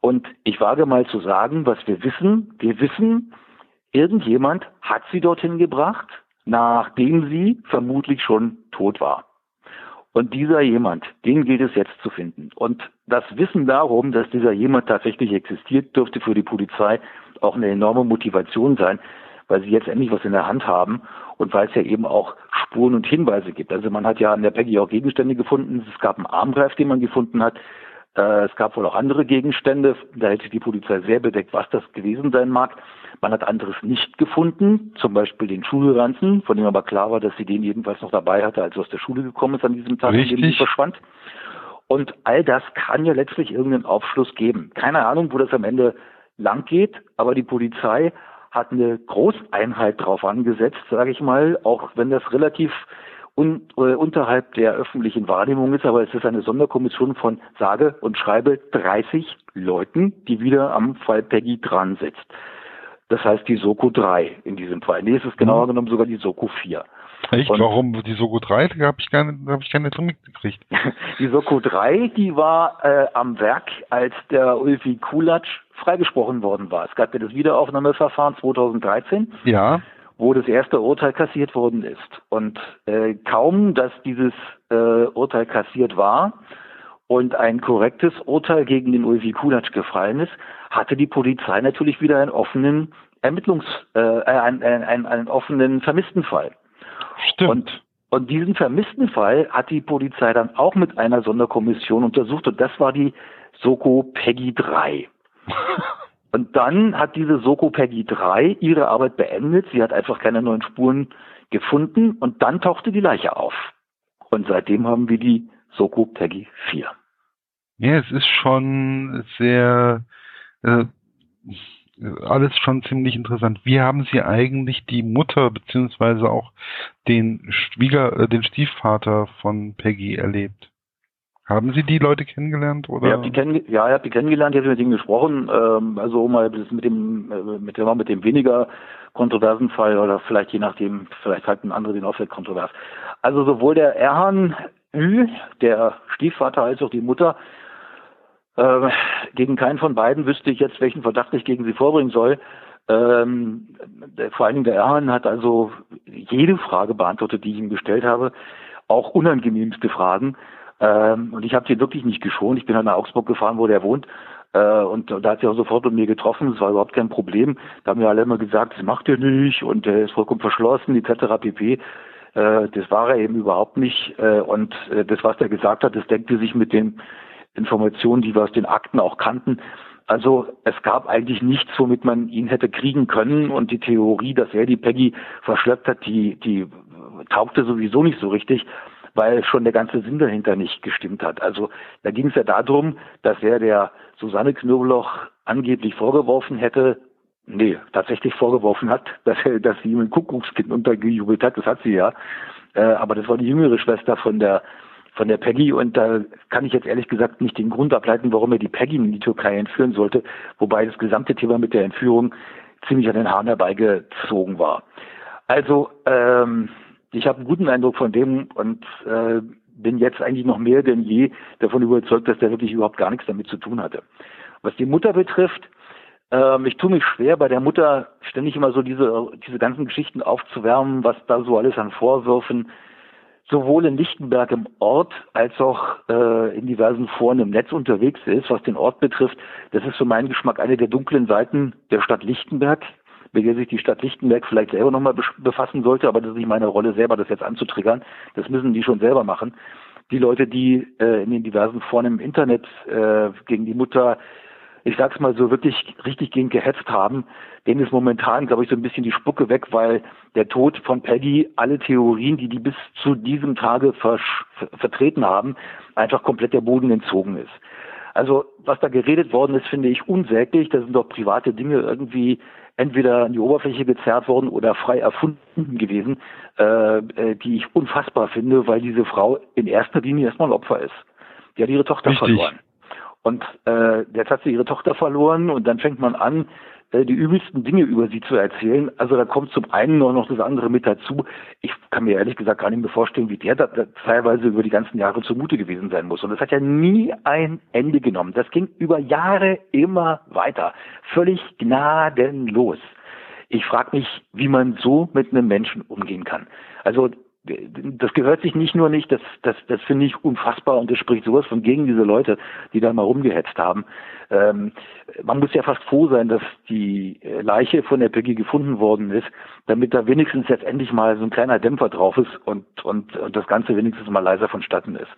Und ich wage mal zu sagen, was wir wissen. Wir wissen, irgendjemand hat sie dorthin gebracht, nachdem sie vermutlich schon tot war. Und dieser jemand, den gilt es jetzt zu finden. Und das Wissen darum, dass dieser jemand tatsächlich existiert, dürfte für die Polizei auch eine enorme Motivation sein, weil sie jetzt endlich was in der Hand haben und weil es ja eben auch Spuren und Hinweise gibt. Also man hat ja an der Peggy auch Gegenstände gefunden. Es gab einen Armgreif, den man gefunden hat. Äh, es gab wohl auch andere Gegenstände. Da hätte die Polizei sehr bedeckt, was das gewesen sein mag. Man hat anderes nicht gefunden, zum Beispiel den Schulranzen, von dem aber klar war, dass sie den jedenfalls noch dabei hatte, als sie aus der Schule gekommen ist an diesem Tag, Richtig. an dem sie verschwand. Und all das kann ja letztlich irgendeinen Aufschluss geben. Keine Ahnung, wo das am Ende lang geht, aber die Polizei hat eine Großeinheit drauf angesetzt, sage ich mal, auch wenn das relativ un, äh, unterhalb der öffentlichen Wahrnehmung ist, aber es ist eine Sonderkommission von sage und schreibe 30 Leuten, die wieder am Fall Peggy dran sitzt. Das heißt die Soko 3 in diesem Fall. Nee, es ist genauer mhm. genommen sogar die Soko 4. Echt? Und Warum die Soko 3? Da habe ich keine, da habe ich keine drin mitgekriegt. die Soko 3, die war äh, am Werk, als der Ulfi Kulatsch freigesprochen worden war. Es gab ja das Wiederaufnahmeverfahren 2013. Ja wo das erste Urteil kassiert worden ist. Und äh, kaum, dass dieses äh, Urteil kassiert war und ein korrektes Urteil gegen den Ulfi Kulatsch gefallen ist, hatte die Polizei natürlich wieder einen offenen Ermittlungs, äh, einen, einen, einen offenen Vermisstenfall. Stimmt. Und, und diesen vermissten Fall hat die Polizei dann auch mit einer Sonderkommission untersucht und das war die Soko Peggy 3. Und dann hat diese Soko Peggy 3 ihre Arbeit beendet. Sie hat einfach keine neuen Spuren gefunden und dann tauchte die Leiche auf. Und seitdem haben wir die Soko Peggy 4. Ja, es ist schon sehr, äh, alles schon ziemlich interessant. Wie haben Sie eigentlich die Mutter beziehungsweise auch den Schwieger, äh, den Stiefvater von Peggy erlebt? Haben Sie die Leute kennengelernt oder? Ja, ich habe die, ja, ich hab die kennengelernt, ich habe mit ihnen gesprochen. Ähm, also mal mit dem, äh, mit dem, mit dem weniger kontroversen Fall oder vielleicht je nachdem, vielleicht halten andere den auch für kontrovers. Also sowohl der Erhan Ü, der Stiefvater, als auch die Mutter, äh, gegen keinen von beiden wüsste ich jetzt, welchen Verdacht ich gegen sie vorbringen soll. Ähm, der, vor allen Dingen der Erhan hat also jede Frage beantwortet, die ich ihm gestellt habe, auch unangenehmste Fragen. Ähm, und ich habe sie wirklich nicht geschont. Ich bin halt nach Augsburg gefahren, wo der wohnt. Äh, und, und da hat sie auch sofort mit mir getroffen. Es war überhaupt kein Problem. Da haben wir alle immer gesagt, das macht er nicht und er ist vollkommen verschlossen, etc. pp. Äh, das war er eben überhaupt nicht. Äh, und äh, das, was er gesagt hat, das deckte sich mit den Informationen, die wir aus den Akten auch kannten. Also es gab eigentlich nichts, womit man ihn hätte kriegen können. Und die Theorie, dass er die Peggy verschleppt hat, die, die taugte sowieso nicht so richtig weil schon der ganze Sinn dahinter nicht gestimmt hat. Also da ging es ja darum, dass er der Susanne Knoblauch angeblich vorgeworfen hätte, nee, tatsächlich vorgeworfen hat, dass er, dass sie ihm ein Kuckuckskind untergejubelt hat, das hat sie ja. Äh, aber das war die jüngere Schwester von der von der Peggy und da kann ich jetzt ehrlich gesagt nicht den Grund ableiten, warum er die Peggy in die Türkei entführen sollte, wobei das gesamte Thema mit der Entführung ziemlich an den Haaren herbeigezogen war. Also ähm, ich habe einen guten Eindruck von dem und äh, bin jetzt eigentlich noch mehr denn je davon überzeugt, dass der wirklich überhaupt gar nichts damit zu tun hatte. Was die Mutter betrifft, ähm, ich tue mich schwer, bei der Mutter ständig immer so diese, diese ganzen Geschichten aufzuwärmen, was da so alles an Vorwürfen sowohl in Lichtenberg im Ort als auch äh, in diversen Foren im Netz unterwegs ist. Was den Ort betrifft, das ist für meinen Geschmack eine der dunklen Seiten der Stadt Lichtenberg mit der sich die Stadt Lichtenberg vielleicht selber nochmal befassen sollte, aber das ist nicht meine Rolle selber, das jetzt anzutriggern. Das müssen die schon selber machen. Die Leute, die äh, in den diversen Foren im Internet äh, gegen die Mutter, ich sag's mal so, wirklich richtig gegen gehetzt haben, denen ist momentan, glaube ich, so ein bisschen die Spucke weg, weil der Tod von Peggy alle Theorien, die die bis zu diesem Tage ver vertreten haben, einfach komplett der Boden entzogen ist. Also was da geredet worden ist, finde ich unsäglich. Das sind doch private Dinge irgendwie entweder an die Oberfläche gezerrt worden oder frei erfunden gewesen, äh, äh, die ich unfassbar finde, weil diese Frau in erster Linie erstmal ein Opfer ist. Die hat ihre Tochter Richtig. verloren. Und äh, jetzt hat sie ihre Tochter verloren und dann fängt man an, die übelsten Dinge über sie zu erzählen. Also da kommt zum einen nur noch das andere mit dazu. Ich kann mir ehrlich gesagt gar nicht mehr vorstellen, wie der da, da teilweise über die ganzen Jahre zumute gewesen sein muss. Und das hat ja nie ein Ende genommen. Das ging über Jahre immer weiter. Völlig gnadenlos. Ich frage mich, wie man so mit einem Menschen umgehen kann. Also das gehört sich nicht nur nicht, das, das, das finde ich unfassbar und das spricht sowas von gegen diese Leute, die da mal rumgehetzt haben. Ähm, man muss ja fast froh sein, dass die Leiche von der Peggy gefunden worden ist, damit da wenigstens jetzt endlich mal so ein kleiner Dämpfer drauf ist und, und, und das Ganze wenigstens mal leiser vonstatten ist.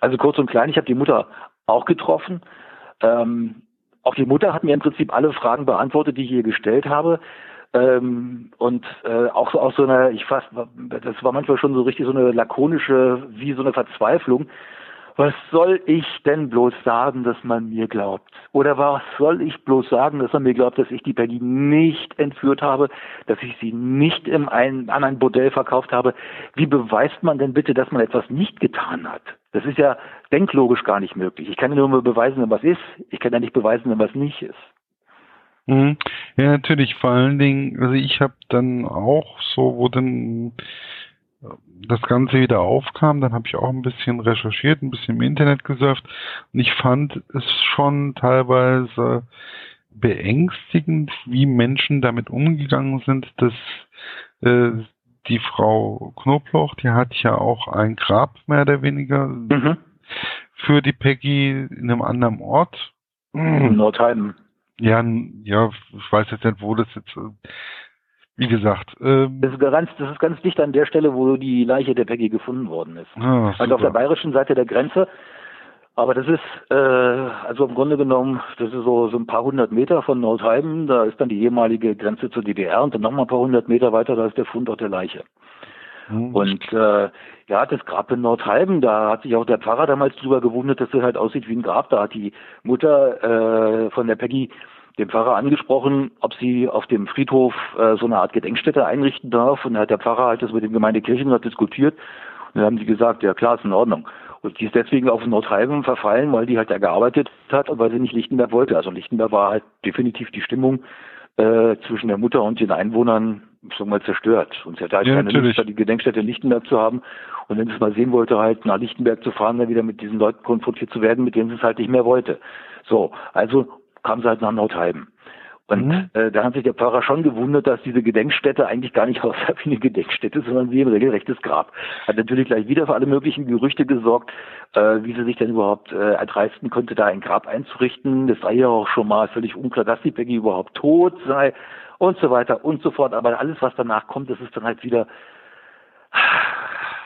Also kurz und klein, ich habe die Mutter auch getroffen. Ähm, auch die Mutter hat mir im Prinzip alle Fragen beantwortet, die ich ihr gestellt habe. Ähm, und äh, auch so aus so einer, ich fast, das war manchmal schon so richtig so eine lakonische, wie so eine Verzweiflung, was soll ich denn bloß sagen, dass man mir glaubt? Oder was soll ich bloß sagen, dass man mir glaubt, dass ich die Peggy nicht entführt habe, dass ich sie nicht im einen, an ein Bordell verkauft habe? Wie beweist man denn bitte, dass man etwas nicht getan hat? Das ist ja denklogisch gar nicht möglich. Ich kann ja nur beweisen, wenn was ist. Ich kann ja nicht beweisen, wenn was nicht ist. Mhm. Ja, natürlich. Vor allen Dingen, also ich habe dann auch so, wo dann das Ganze wieder aufkam, dann habe ich auch ein bisschen recherchiert, ein bisschen im Internet gesurft und ich fand es schon teilweise beängstigend, wie Menschen damit umgegangen sind, dass äh, die Frau Knobloch, die hat ja auch ein Grab mehr oder weniger mhm. für die Peggy in einem anderen Ort. In Nordheim. Ja, ja, ich weiß jetzt nicht, wo das jetzt wie gesagt. Ähm, das, ist ganz, das ist ganz dicht an der Stelle, wo die Leiche der Peggy gefunden worden ist. Ah, also auf der bayerischen Seite der Grenze. Aber das ist, äh, also im Grunde genommen, das ist so, so ein paar hundert Meter von Nordheim, da ist dann die ehemalige Grenze zur DDR und dann nochmal ein paar hundert Meter weiter, da ist der Fund auch der Leiche. Mhm. Und äh, ja, das Grab in Nordheim, da hat sich auch der Pfarrer damals drüber gewundert, dass es halt aussieht wie ein Grab. Da hat die Mutter äh, von der Peggy den Pfarrer angesprochen, ob sie auf dem Friedhof äh, so eine Art Gedenkstätte einrichten darf. Und da hat der Pfarrer halt das mit dem Gemeindekirchenrat diskutiert. Und dann haben sie gesagt, ja klar, ist in Ordnung. Und die ist deswegen auf Nordheim verfallen, weil die halt da gearbeitet hat und weil sie nicht Lichtenberg wollte. Also Lichtenberg war halt definitiv die Stimmung äh, zwischen der Mutter und den Einwohnern schon mal zerstört. Und sie hatte halt ja, keine Lust, die Gedenkstätte in Lichtenberg zu haben. Und wenn sie es mal sehen wollte, halt nach Lichtenberg zu fahren, dann wieder mit diesen Leuten konfrontiert zu werden, mit denen sie es halt nicht mehr wollte. So, also kam sie halt nach Nordheim. Und mhm. äh, da hat sich der Pfarrer schon gewundert, dass diese Gedenkstätte eigentlich gar nicht aussah wie eine Gedenkstätte, sondern wie ein regelrechtes Grab. Hat natürlich gleich wieder für alle möglichen Gerüchte gesorgt, äh, wie sie sich denn überhaupt äh, erdreisten konnte, da ein Grab einzurichten. Das sei ja auch schon mal völlig unklar, dass die Peggy überhaupt tot sei und so weiter und so fort. Aber alles, was danach kommt, das ist dann halt wieder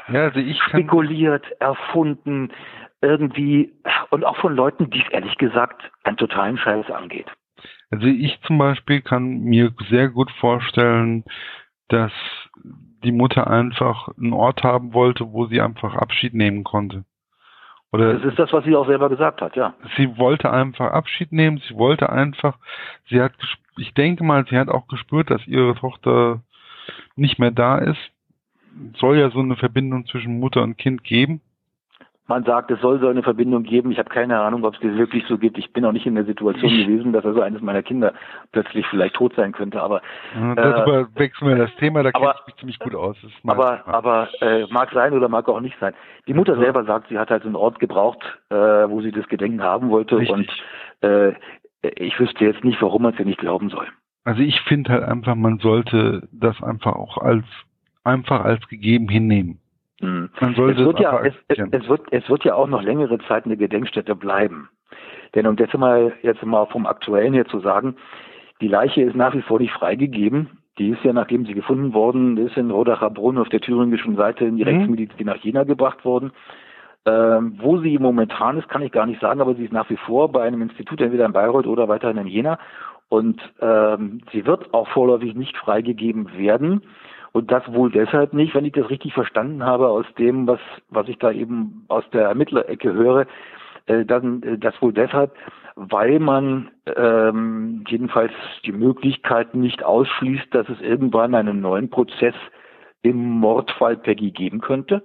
ja, also ich spekuliert, erfunden, irgendwie und auch von Leuten, die es ehrlich gesagt einen totalen Scheiß angeht. Also ich zum Beispiel kann mir sehr gut vorstellen, dass die Mutter einfach einen Ort haben wollte, wo sie einfach Abschied nehmen konnte. Oder das ist das, was sie auch selber gesagt hat, ja. Sie wollte einfach Abschied nehmen, sie wollte einfach, sie hat, ich denke mal, sie hat auch gespürt, dass ihre Tochter nicht mehr da ist. Soll ja so eine Verbindung zwischen Mutter und Kind geben man sagt, es soll so eine Verbindung geben. Ich habe keine Ahnung, ob es das wirklich so gibt. Ich bin auch nicht in der Situation gewesen, dass also eines meiner Kinder plötzlich vielleicht tot sein könnte. Aber ja, darüber äh, wechseln wir das Thema. Da kenne ich mich ziemlich gut aus. aber aber äh, mag sein oder mag auch nicht sein. Die Mutter selber sagt, sie hat halt einen Ort gebraucht, äh, wo sie das Gedenken haben wollte. Richtig. Und äh, ich wüsste jetzt nicht, warum man es ja nicht glauben soll. Also ich finde halt einfach, man sollte das einfach auch als einfach als gegeben hinnehmen. Mhm. es, wird ja, es, es, wird, es wird ja auch noch längere Zeit eine Gedenkstätte bleiben. Denn um das mal jetzt mal vom Aktuellen her zu sagen, die Leiche ist nach wie vor nicht freigegeben. Die ist ja, nachdem sie gefunden worden ist, in Rodacher Brunn auf der thüringischen Seite in die mhm. Rechtsmedizin nach Jena gebracht worden. Ähm, wo sie momentan ist, kann ich gar nicht sagen, aber sie ist nach wie vor bei einem Institut, entweder in Bayreuth oder weiterhin in Jena. Und ähm, sie wird auch vorläufig nicht freigegeben werden. Und das wohl deshalb nicht, wenn ich das richtig verstanden habe, aus dem, was, was ich da eben aus der Ermittlerecke höre, äh, dann äh, das wohl deshalb, weil man ähm, jedenfalls die Möglichkeit nicht ausschließt, dass es irgendwann einen neuen Prozess im Mordfall Peggy geben könnte.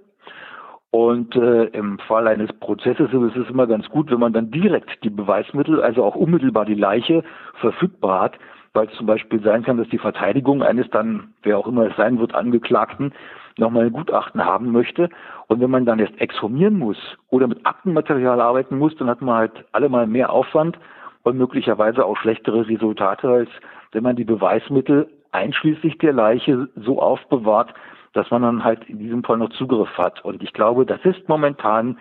Und äh, im Fall eines Prozesses ist es immer ganz gut, wenn man dann direkt die Beweismittel, also auch unmittelbar die Leiche verfügbar hat, weil es zum Beispiel sein kann, dass die Verteidigung eines dann, wer auch immer es sein wird, Angeklagten nochmal ein Gutachten haben möchte. Und wenn man dann erst exhumieren muss oder mit Aktenmaterial arbeiten muss, dann hat man halt allemal mehr Aufwand und möglicherweise auch schlechtere Resultate, als wenn man die Beweismittel einschließlich der Leiche so aufbewahrt, dass man dann halt in diesem Fall noch Zugriff hat. Und ich glaube, das ist momentan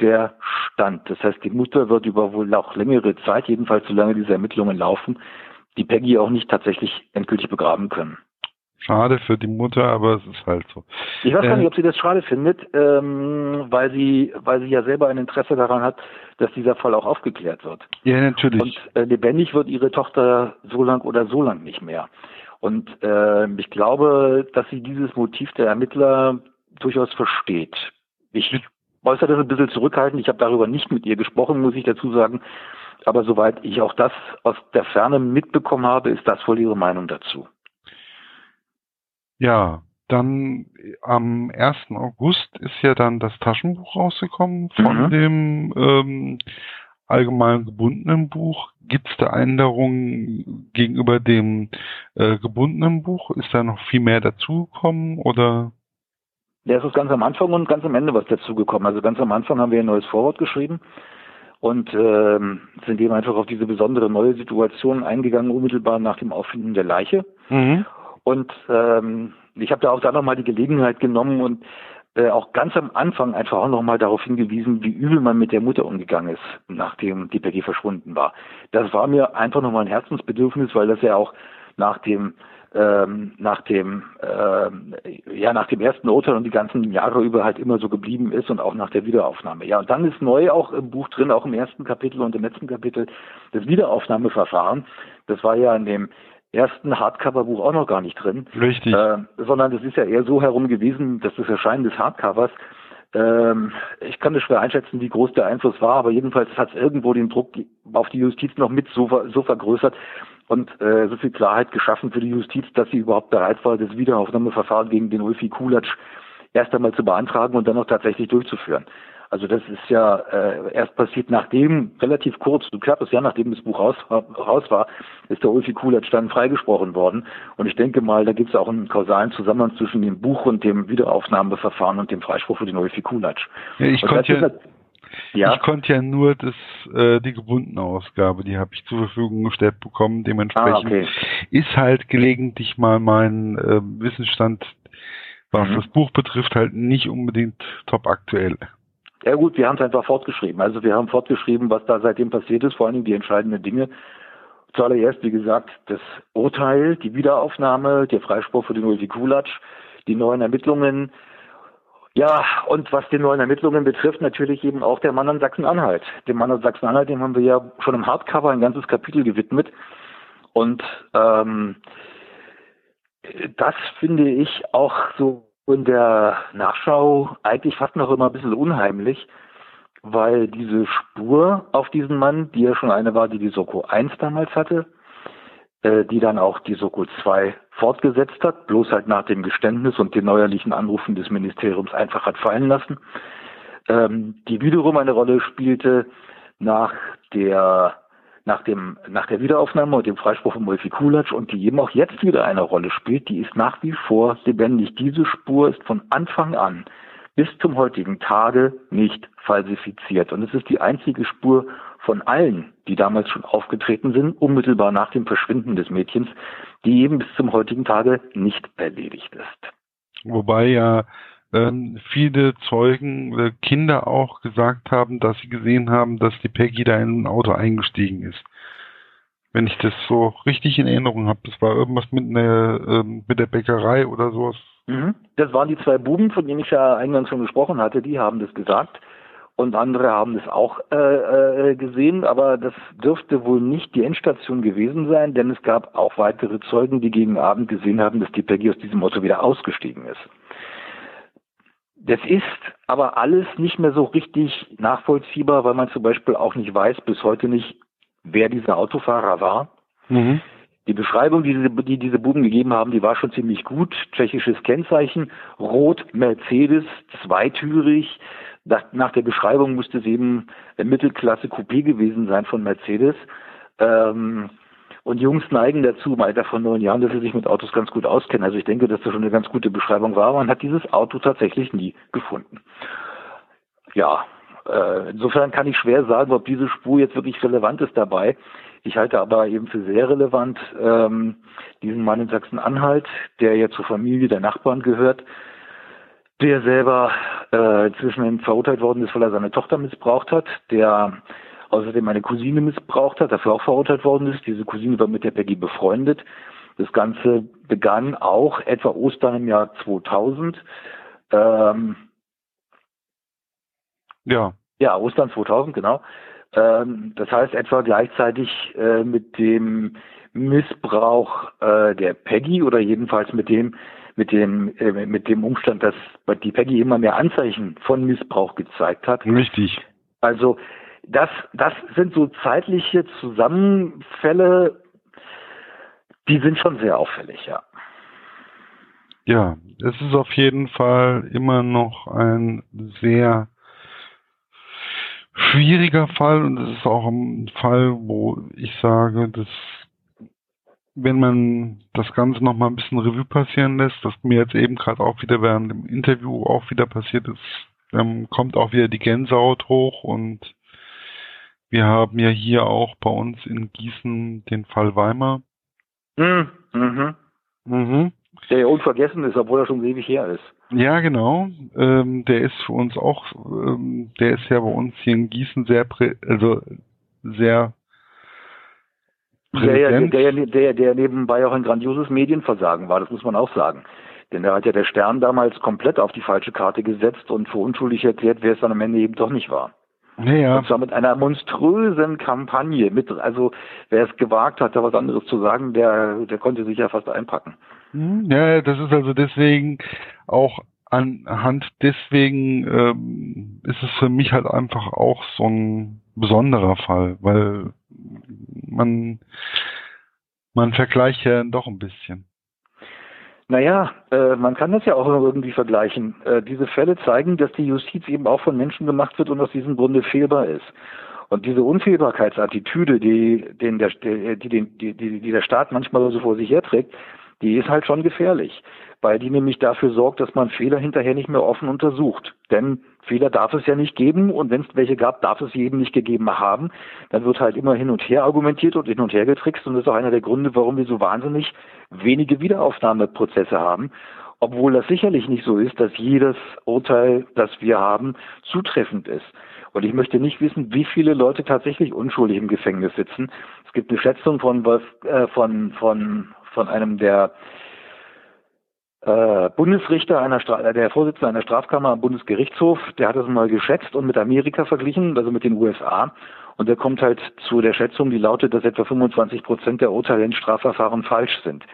der Stand. Das heißt, die Mutter wird über wohl auch längere Zeit, jedenfalls solange diese Ermittlungen laufen, die Peggy auch nicht tatsächlich endgültig begraben können. Schade für die Mutter, aber es ist halt so. Ich weiß gar nicht, äh, ob sie das schade findet, ähm, weil sie, weil sie ja selber ein Interesse daran hat, dass dieser Fall auch aufgeklärt wird. Ja, natürlich. Und äh, lebendig wird ihre Tochter so lang oder so lang nicht mehr. Und äh, ich glaube, dass sie dieses Motiv der Ermittler durchaus versteht. Ich äußere das ein bisschen zurückhaltend. Ich habe darüber nicht mit ihr gesprochen, muss ich dazu sagen. Aber soweit ich auch das aus der Ferne mitbekommen habe, ist das wohl ihre Meinung dazu. Ja, dann am 1. August ist ja dann das Taschenbuch rausgekommen von mhm. dem ähm, allgemein gebundenen Buch. Gibt es da Änderungen gegenüber dem äh, gebundenen Buch? Ist da noch viel mehr dazugekommen oder? Es ist ganz am Anfang und ganz am Ende was dazugekommen. Also ganz am Anfang haben wir ein neues Vorwort geschrieben und ähm, sind eben einfach auf diese besondere neue Situation eingegangen, unmittelbar nach dem Auffinden der Leiche. Mhm. Und ähm, ich habe da auch da nochmal die Gelegenheit genommen und äh, auch ganz am Anfang einfach auch nochmal darauf hingewiesen, wie übel man mit der Mutter umgegangen ist, nachdem die Peggy verschwunden war. Das war mir einfach nochmal ein Herzensbedürfnis, weil das ja auch nach dem ähm, nach dem ähm, ja nach dem ersten Urteil und die ganzen Jahre über halt immer so geblieben ist und auch nach der Wiederaufnahme. Ja, und dann ist neu auch im Buch drin, auch im ersten Kapitel und im letzten Kapitel das Wiederaufnahmeverfahren. Das war ja in dem ersten Hardcover-Buch auch noch gar nicht drin. Richtig. Äh, sondern das ist ja eher so herum gewesen, dass das Erscheinen des Hardcovers ähm, ich kann das schwer einschätzen, wie groß der Einfluss war, aber jedenfalls hat es irgendwo den Druck auf die Justiz noch mit so, so vergrößert und äh, so viel Klarheit geschaffen für die Justiz, dass sie überhaupt bereit war, das Wiederaufnahmeverfahren gegen den Ulfi Kulatsch erst einmal zu beantragen und dann auch tatsächlich durchzuführen. Also das ist ja äh, erst passiert, nachdem, relativ kurz, ein knappes Jahr nachdem das Buch raus, raus war, ist der Ulfi Kulatsch dann freigesprochen worden. Und ich denke mal, da gibt es auch einen kausalen Zusammenhang zwischen dem Buch und dem Wiederaufnahmeverfahren und dem Freispruch für den Ulfi Kulatsch. Ja, ich, konnte ja, ich konnte ja nur das, äh, die gebundene Ausgabe, die habe ich zur Verfügung gestellt bekommen. Dementsprechend ah, okay. ist halt gelegentlich mal mein äh, Wissensstand, was mhm. das Buch betrifft, halt nicht unbedingt top aktuell. Ja gut, wir haben es einfach fortgeschrieben. Also wir haben fortgeschrieben, was da seitdem passiert ist, vor allen Dingen die entscheidenden Dinge. Zuallererst, wie gesagt, das Urteil, die Wiederaufnahme, der Freispruch für den Ulfi Kulatsch, die neuen Ermittlungen. Ja, und was die neuen Ermittlungen betrifft, natürlich eben auch der Mann an Sachsen-Anhalt. Dem Mann an Sachsen-Anhalt, dem haben wir ja schon im Hardcover ein ganzes Kapitel gewidmet. Und ähm, das finde ich auch so in der Nachschau eigentlich fast noch immer ein bisschen unheimlich, weil diese Spur auf diesen Mann, die ja schon eine war, die die Soko 1 damals hatte, die dann auch die Soko 2 fortgesetzt hat, bloß halt nach dem Geständnis und den neuerlichen Anrufen des Ministeriums einfach hat fallen lassen, ähm, die wiederum eine Rolle spielte nach der nach dem, nach der Wiederaufnahme und dem Freispruch von Molfi Kulatsch und die eben auch jetzt wieder eine Rolle spielt, die ist nach wie vor lebendig. Diese Spur ist von Anfang an bis zum heutigen Tage nicht falsifiziert. Und es ist die einzige Spur von allen, die damals schon aufgetreten sind, unmittelbar nach dem Verschwinden des Mädchens, die eben bis zum heutigen Tage nicht erledigt ist. Wobei ja ähm, viele Zeugen oder Kinder auch gesagt haben, dass sie gesehen haben, dass die Peggy da in ein Auto eingestiegen ist. Wenn ich das so richtig in Erinnerung habe, das war irgendwas mit, einer, ähm, mit der Bäckerei oder sowas. Mhm. Das waren die zwei Buben, von denen ich ja eingangs schon gesprochen hatte, die haben das gesagt. Und andere haben das auch äh, äh, gesehen, aber das dürfte wohl nicht die Endstation gewesen sein, denn es gab auch weitere Zeugen, die gegen Abend gesehen haben, dass die Peggy aus diesem Auto wieder ausgestiegen ist. Das ist aber alles nicht mehr so richtig nachvollziehbar, weil man zum Beispiel auch nicht weiß, bis heute nicht, wer dieser Autofahrer war. Mhm. Die Beschreibung, die diese, die diese Buben gegeben haben, die war schon ziemlich gut. Tschechisches Kennzeichen, rot, Mercedes, zweitürig. Nach, der Beschreibung musste es eben Mittelklasse Coupé gewesen sein von Mercedes. Ähm, und Jungs neigen dazu, im Alter von neun Jahren, dass sie sich mit Autos ganz gut auskennen. Also ich denke, dass das schon eine ganz gute Beschreibung war. Man hat dieses Auto tatsächlich nie gefunden. Ja, äh, insofern kann ich schwer sagen, ob diese Spur jetzt wirklich relevant ist dabei. Ich halte aber eben für sehr relevant ähm, diesen Mann in Sachsen-Anhalt, der ja zur Familie der Nachbarn gehört, der selber äh, inzwischen verurteilt worden ist, weil er seine Tochter missbraucht hat, der außerdem eine Cousine missbraucht hat, dafür auch verurteilt worden ist. Diese Cousine war mit der Peggy befreundet. Das Ganze begann auch etwa Ostern im Jahr 2000. Ähm, ja. Ja, Ostern 2000, genau. Ähm, das heißt etwa gleichzeitig äh, mit dem Missbrauch äh, der Peggy oder jedenfalls mit dem, mit dem, äh, mit dem Umstand, dass die Peggy immer mehr Anzeichen von Missbrauch gezeigt hat. Richtig. Also das, das sind so zeitliche Zusammenfälle, die sind schon sehr auffällig, ja. Ja, es ist auf jeden Fall immer noch ein sehr schwieriger Fall und es ist auch ein Fall, wo ich sage, dass wenn man das Ganze noch mal ein bisschen Revue passieren lässt, was mir jetzt eben gerade auch wieder während dem Interview auch wieder passiert ist, ähm, kommt auch wieder die Gänsehaut hoch und wir haben ja hier auch bei uns in Gießen den Fall Weimar. Mhm. Mhm. Mhm. Der ja unvergessen ist, obwohl er schon ewig her ist. Ja, genau. Ähm, der ist für uns auch, ähm, der ist ja bei uns hier in Gießen sehr, prä also sehr der, ja, der, der, der nebenbei auch ein grandioses Medienversagen war, das muss man auch sagen. Denn da hat ja der Stern damals komplett auf die falsche Karte gesetzt und für unschuldig erklärt, wer es dann am Ende eben doch nicht war. Ja. Und zwar mit einer monströsen Kampagne. Mit, also wer es gewagt hat, da was anderes zu sagen, der, der konnte sich ja fast einpacken. Hm, ja, das ist also deswegen auch anhand deswegen ähm, ist es für mich halt einfach auch so ein besonderer Fall, weil man man vergleicht ja doch ein bisschen. Naja, äh, man kann das ja auch irgendwie vergleichen. Äh, diese Fälle zeigen, dass die Justiz eben auch von Menschen gemacht wird und aus diesem Grunde fehlbar ist. Und diese Unfehlbarkeitsattitüde, die, den der, die, die, die, die der Staat manchmal so vor sich herträgt, die ist halt schon gefährlich, weil die nämlich dafür sorgt, dass man Fehler hinterher nicht mehr offen untersucht. Denn Fehler darf es ja nicht geben und wenn es welche gab, darf es eben nicht gegeben haben. Dann wird halt immer hin und her argumentiert und hin und her getrickst und das ist auch einer der Gründe, warum wir so wahnsinnig wenige Wiederaufnahmeprozesse haben. Obwohl das sicherlich nicht so ist, dass jedes Urteil, das wir haben, zutreffend ist. Und ich möchte nicht wissen, wie viele Leute tatsächlich unschuldig im Gefängnis sitzen. Es gibt eine Schätzung von, äh, von, von, von einem der äh, Bundesrichter einer Stra der Vorsitzende einer Strafkammer am Bundesgerichtshof, der hat das mal geschätzt und mit Amerika verglichen, also mit den USA. Und der kommt halt zu der Schätzung, die lautet, dass etwa 25 Prozent der Urteile in Strafverfahren falsch sind.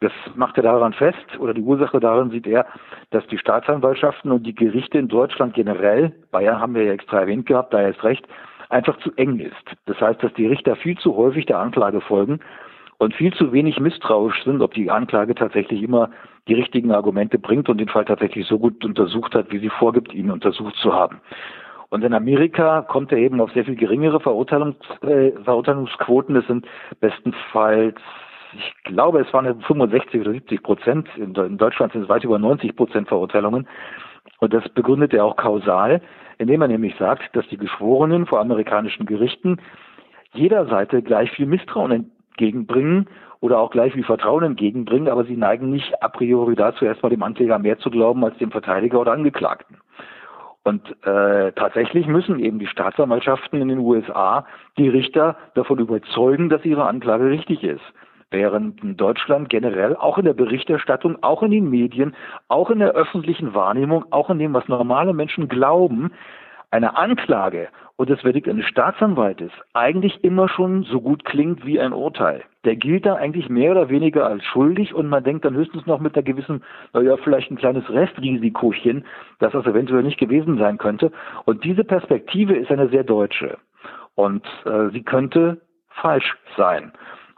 Das macht er daran fest, oder die Ursache darin sieht er, dass die Staatsanwaltschaften und die Gerichte in Deutschland generell, Bayern haben wir ja extra erwähnt gehabt, da ist recht, einfach zu eng ist. Das heißt, dass die Richter viel zu häufig der Anklage folgen und viel zu wenig misstrauisch sind, ob die Anklage tatsächlich immer die richtigen Argumente bringt und den Fall tatsächlich so gut untersucht hat, wie sie vorgibt, ihn untersucht zu haben. Und in Amerika kommt er eben auf sehr viel geringere Verurteilungs, äh, Verurteilungsquoten. Das sind bestenfalls, ich glaube, es waren 65 oder 70 Prozent. In, in Deutschland sind es weit über 90 Prozent Verurteilungen. Und das begründet er auch kausal, indem er nämlich sagt, dass die Geschworenen vor amerikanischen Gerichten jeder Seite gleich viel Misstrauen entgegenbringen oder auch gleich wie Vertrauen entgegenbringen, aber sie neigen nicht a priori dazu, erstmal dem Ankläger mehr zu glauben als dem Verteidiger oder Angeklagten. Und äh, tatsächlich müssen eben die Staatsanwaltschaften in den USA die Richter davon überzeugen, dass ihre Anklage richtig ist. Während in Deutschland generell, auch in der Berichterstattung, auch in den Medien, auch in der öffentlichen Wahrnehmung, auch in dem, was normale Menschen glauben, eine Anklage und das Verdikt eines Staatsanwaltes eigentlich immer schon so gut klingt wie ein Urteil. Der gilt da eigentlich mehr oder weniger als schuldig und man denkt dann höchstens noch mit einer gewissen, naja, vielleicht ein kleines Restrisikochen, dass das eventuell nicht gewesen sein könnte. Und diese Perspektive ist eine sehr deutsche. Und äh, sie könnte falsch sein.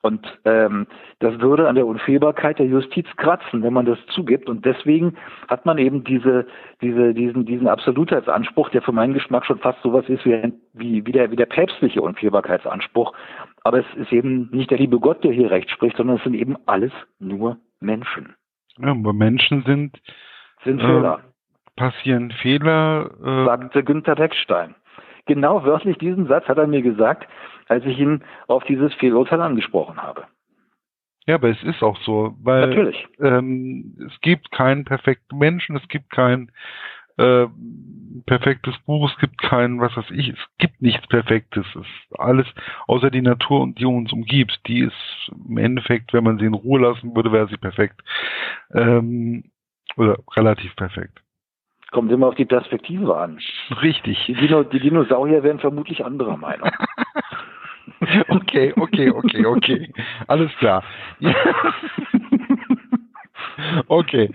Und ähm, das würde an der Unfehlbarkeit der Justiz kratzen, wenn man das zugibt. Und deswegen hat man eben diese, diese, diesen, diesen Absolutheitsanspruch, der für meinen Geschmack schon fast sowas ist wie, wie, wie, der, wie der päpstliche Unfehlbarkeitsanspruch. Aber es ist eben nicht der liebe Gott, der hier recht spricht, sondern es sind eben alles nur Menschen. Ja, aber Menschen sind, sind Fehler. Äh, passieren Fehler. Äh, sagte Günther Deckstein. Genau wörtlich diesen Satz hat er mir gesagt, als ich ihn auf dieses Fehlurteil angesprochen habe. Ja, aber es ist auch so, weil Natürlich. Ähm, es gibt keinen perfekten Menschen, es gibt kein äh, perfektes Buch, es gibt kein, was weiß ich, es gibt nichts Perfektes. Es ist alles außer die Natur und die uns umgibt. Die ist im Endeffekt, wenn man sie in Ruhe lassen würde, wäre sie perfekt. Ähm, oder relativ perfekt. Kommt immer auf die Perspektive an. Richtig. Die, Dino die Dinosaurier wären vermutlich anderer Meinung. okay, okay, okay, okay. Alles klar. okay,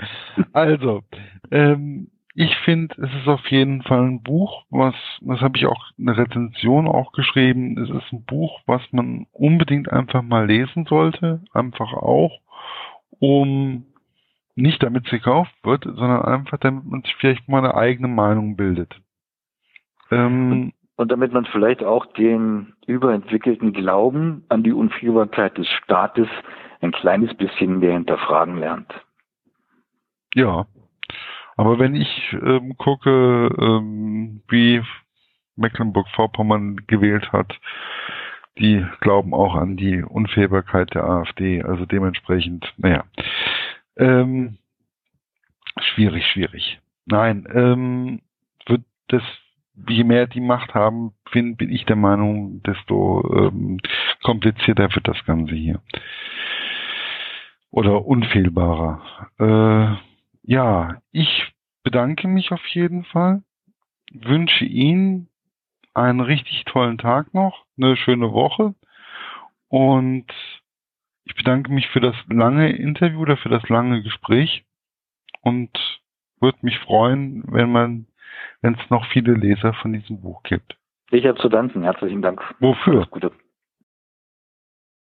also ähm, ich finde, es ist auf jeden Fall ein Buch, was, das habe ich auch eine Rezension auch geschrieben. Es ist ein Buch, was man unbedingt einfach mal lesen sollte, einfach auch, um nicht damit es gekauft wird, sondern einfach damit man sich vielleicht mal eine eigene Meinung bildet. Ähm, und damit man vielleicht auch den überentwickelten Glauben an die Unfehlbarkeit des Staates ein kleines bisschen mehr hinterfragen lernt. Ja, aber wenn ich ähm, gucke, ähm, wie Mecklenburg-Vorpommern gewählt hat, die glauben auch an die Unfehlbarkeit der AfD. Also dementsprechend, naja, ähm, schwierig, schwierig. Nein, ähm, wird das, je mehr die Macht haben, bin, bin ich der Meinung, desto ähm, komplizierter wird das Ganze hier. Oder unfehlbarer. Äh, ja, ich bedanke mich auf jeden Fall, wünsche Ihnen einen richtig tollen Tag noch, eine schöne Woche und ich bedanke mich für das lange Interview oder für das lange Gespräch und würde mich freuen, wenn man, wenn es noch viele Leser von diesem Buch gibt. Ich habe zu danken. Herzlichen Dank. Wofür? Alles Gute.